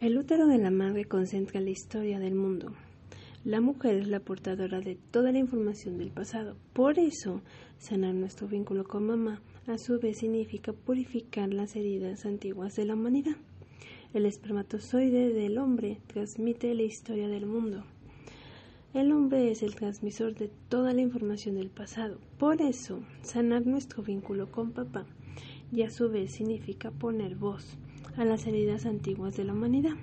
El útero de la madre concentra la historia del mundo. La mujer es la portadora de toda la información del pasado. Por eso, sanar nuestro vínculo con mamá a su vez significa purificar las heridas antiguas de la humanidad. El espermatozoide del hombre transmite la historia del mundo. El hombre es el transmisor de toda la información del pasado. Por eso, sanar nuestro vínculo con papá y a su vez significa poner voz a las heridas antiguas de la humanidad.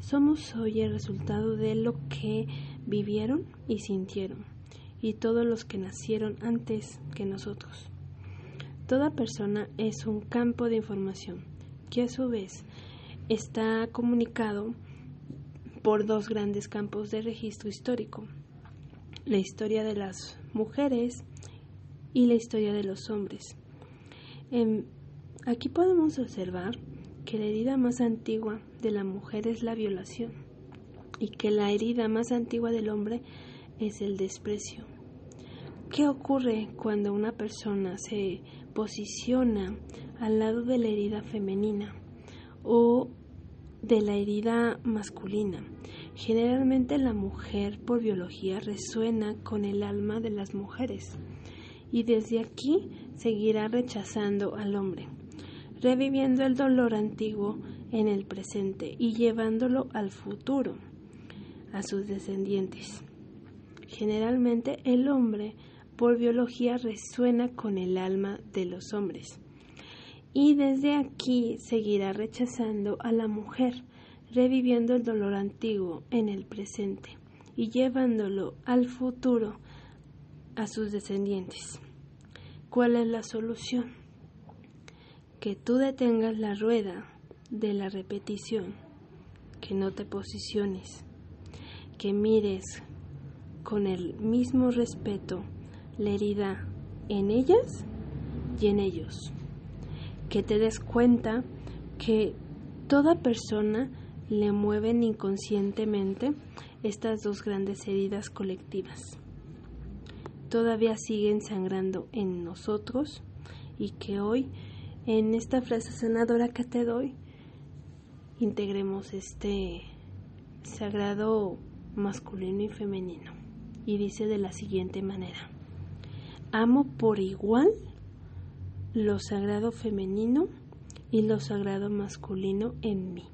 Somos hoy el resultado de lo que vivieron y sintieron, y todos los que nacieron antes que nosotros. Toda persona es un campo de información que a su vez está comunicado por dos grandes campos de registro histórico, la historia de las mujeres y la historia de los hombres. aquí podemos observar que la herida más antigua de la mujer es la violación y que la herida más antigua del hombre es el desprecio. ¿Qué ocurre cuando una persona se posiciona al lado de la herida femenina o de la herida masculina? Generalmente la mujer por biología resuena con el alma de las mujeres y desde aquí seguirá rechazando al hombre reviviendo el dolor antiguo en el presente y llevándolo al futuro, a sus descendientes. Generalmente el hombre por biología resuena con el alma de los hombres y desde aquí seguirá rechazando a la mujer, reviviendo el dolor antiguo en el presente y llevándolo al futuro a sus descendientes. ¿Cuál es la solución? Que tú detengas la rueda de la repetición, que no te posiciones, que mires con el mismo respeto la herida en ellas y en ellos, que te des cuenta que toda persona le mueven inconscientemente estas dos grandes heridas colectivas. Todavía siguen sangrando en nosotros y que hoy en esta frase sanadora que te doy, integremos este sagrado masculino y femenino. Y dice de la siguiente manera, amo por igual lo sagrado femenino y lo sagrado masculino en mí.